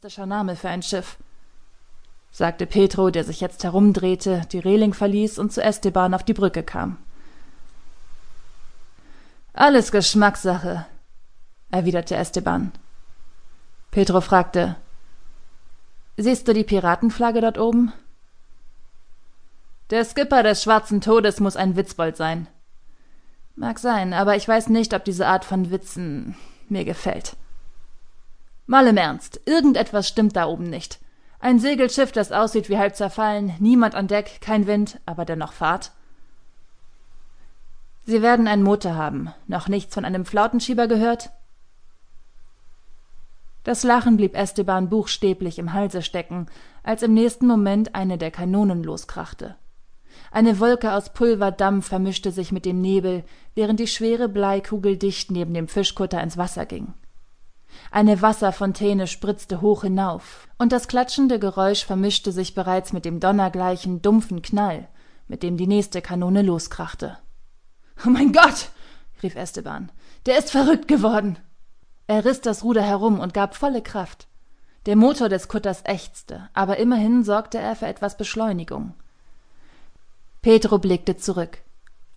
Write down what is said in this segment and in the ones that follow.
gespenstischer Name für ein Schiff, sagte Petro, der sich jetzt herumdrehte, die Reling verließ und zu Esteban auf die Brücke kam. Alles Geschmackssache, erwiderte Esteban. Petro fragte Siehst du die Piratenflagge dort oben? Der Skipper des Schwarzen Todes muss ein Witzbold sein. Mag sein, aber ich weiß nicht, ob diese Art von Witzen mir gefällt. Mal im Ernst, irgendetwas stimmt da oben nicht. Ein Segelschiff, das aussieht wie halb zerfallen, niemand an Deck, kein Wind, aber dennoch Fahrt. Sie werden einen Motor haben. Noch nichts von einem Flautenschieber gehört? Das Lachen blieb Esteban buchstäblich im Halse stecken, als im nächsten Moment eine der Kanonen loskrachte. Eine Wolke aus Pulverdampf vermischte sich mit dem Nebel, während die schwere Bleikugel dicht neben dem Fischkutter ins Wasser ging. Eine Wasserfontäne spritzte hoch hinauf, und das klatschende Geräusch vermischte sich bereits mit dem donnergleichen, dumpfen Knall, mit dem die nächste Kanone loskrachte. Oh mein Gott! rief Esteban. Der ist verrückt geworden. Er riß das Ruder herum und gab volle Kraft. Der Motor des Kutters ächzte, aber immerhin sorgte er für etwas Beschleunigung. Petro blickte zurück.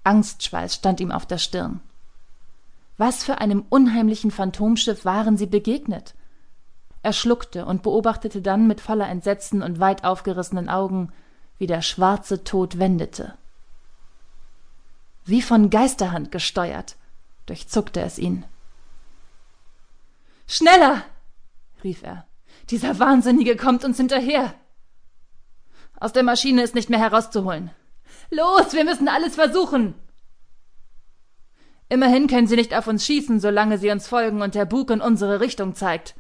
Angstschweiß stand ihm auf der Stirn. Was für einem unheimlichen Phantomschiff waren sie begegnet? Er schluckte und beobachtete dann mit voller Entsetzen und weit aufgerissenen Augen, wie der schwarze Tod wendete. Wie von Geisterhand gesteuert, durchzuckte es ihn. Schneller! rief er. Dieser Wahnsinnige kommt uns hinterher. Aus der Maschine ist nicht mehr herauszuholen. Los, wir müssen alles versuchen. Immerhin können sie nicht auf uns schießen, solange sie uns folgen und der Bug in unsere Richtung zeigt.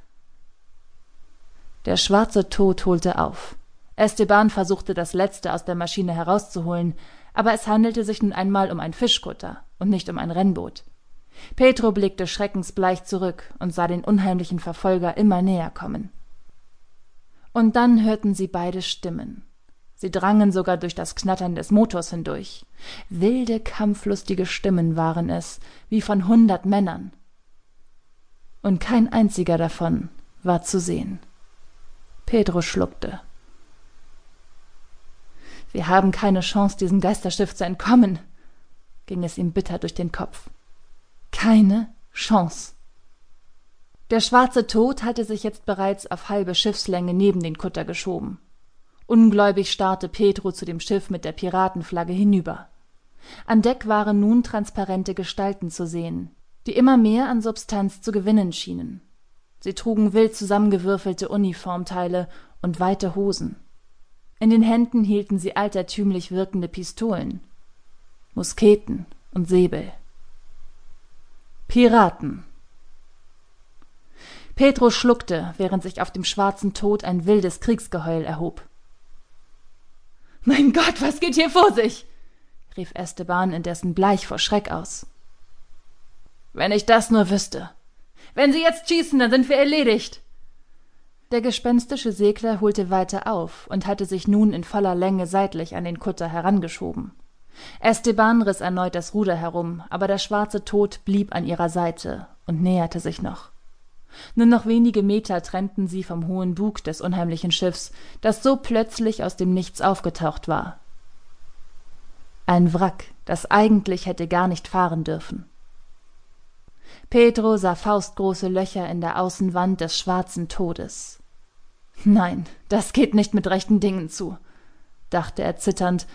Der schwarze Tod holte auf. Esteban versuchte das Letzte aus der Maschine herauszuholen, aber es handelte sich nun einmal um ein Fischkutter und nicht um ein Rennboot. Petro blickte schreckensbleich zurück und sah den unheimlichen Verfolger immer näher kommen. Und dann hörten sie beide Stimmen. Sie drangen sogar durch das Knattern des Motors hindurch. Wilde, kampflustige Stimmen waren es, wie von hundert Männern. Und kein einziger davon war zu sehen. Pedro schluckte. Wir haben keine Chance, diesem Geisterschiff zu entkommen, ging es ihm bitter durch den Kopf. Keine Chance. Der schwarze Tod hatte sich jetzt bereits auf halbe Schiffslänge neben den Kutter geschoben. Ungläubig starrte Petro zu dem Schiff mit der Piratenflagge hinüber. An Deck waren nun transparente Gestalten zu sehen, die immer mehr an Substanz zu gewinnen schienen. Sie trugen wild zusammengewürfelte Uniformteile und weite Hosen. In den Händen hielten sie altertümlich wirkende Pistolen, Musketen und Säbel. Piraten. Petro schluckte, während sich auf dem schwarzen Tod ein wildes Kriegsgeheul erhob. Mein Gott, was geht hier vor sich? rief Esteban indessen bleich vor Schreck aus. Wenn ich das nur wüsste. Wenn Sie jetzt schießen, dann sind wir erledigt. Der gespenstische Segler holte weiter auf und hatte sich nun in voller Länge seitlich an den Kutter herangeschoben. Esteban riß erneut das Ruder herum, aber der schwarze Tod blieb an ihrer Seite und näherte sich noch. Nur noch wenige Meter trennten sie vom hohen Bug des unheimlichen Schiffs, das so plötzlich aus dem Nichts aufgetaucht war. Ein Wrack, das eigentlich hätte gar nicht fahren dürfen. Pedro sah faustgroße Löcher in der Außenwand des schwarzen Todes. Nein, das geht nicht mit rechten Dingen zu, dachte er zitternd,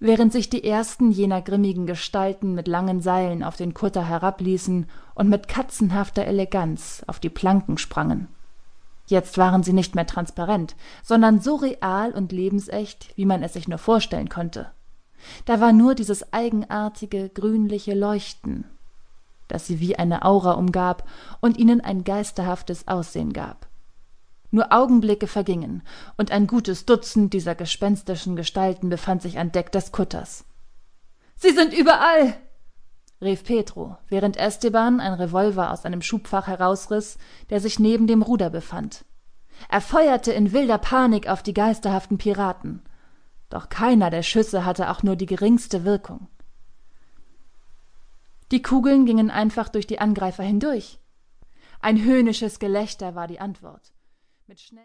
während sich die ersten jener grimmigen Gestalten mit langen Seilen auf den Kutter herabließen und mit katzenhafter Eleganz auf die Planken sprangen. Jetzt waren sie nicht mehr transparent, sondern so real und lebensecht, wie man es sich nur vorstellen konnte. Da war nur dieses eigenartige, grünliche Leuchten, das sie wie eine Aura umgab und ihnen ein geisterhaftes Aussehen gab. Nur Augenblicke vergingen, und ein gutes Dutzend dieser gespenstischen Gestalten befand sich an Deck des Kutters. Sie sind überall! rief Petro, während Esteban ein Revolver aus einem Schubfach herausriß, der sich neben dem Ruder befand. Er feuerte in wilder Panik auf die geisterhaften Piraten. Doch keiner der Schüsse hatte auch nur die geringste Wirkung. Die Kugeln gingen einfach durch die Angreifer hindurch. Ein höhnisches Gelächter war die Antwort mit schnell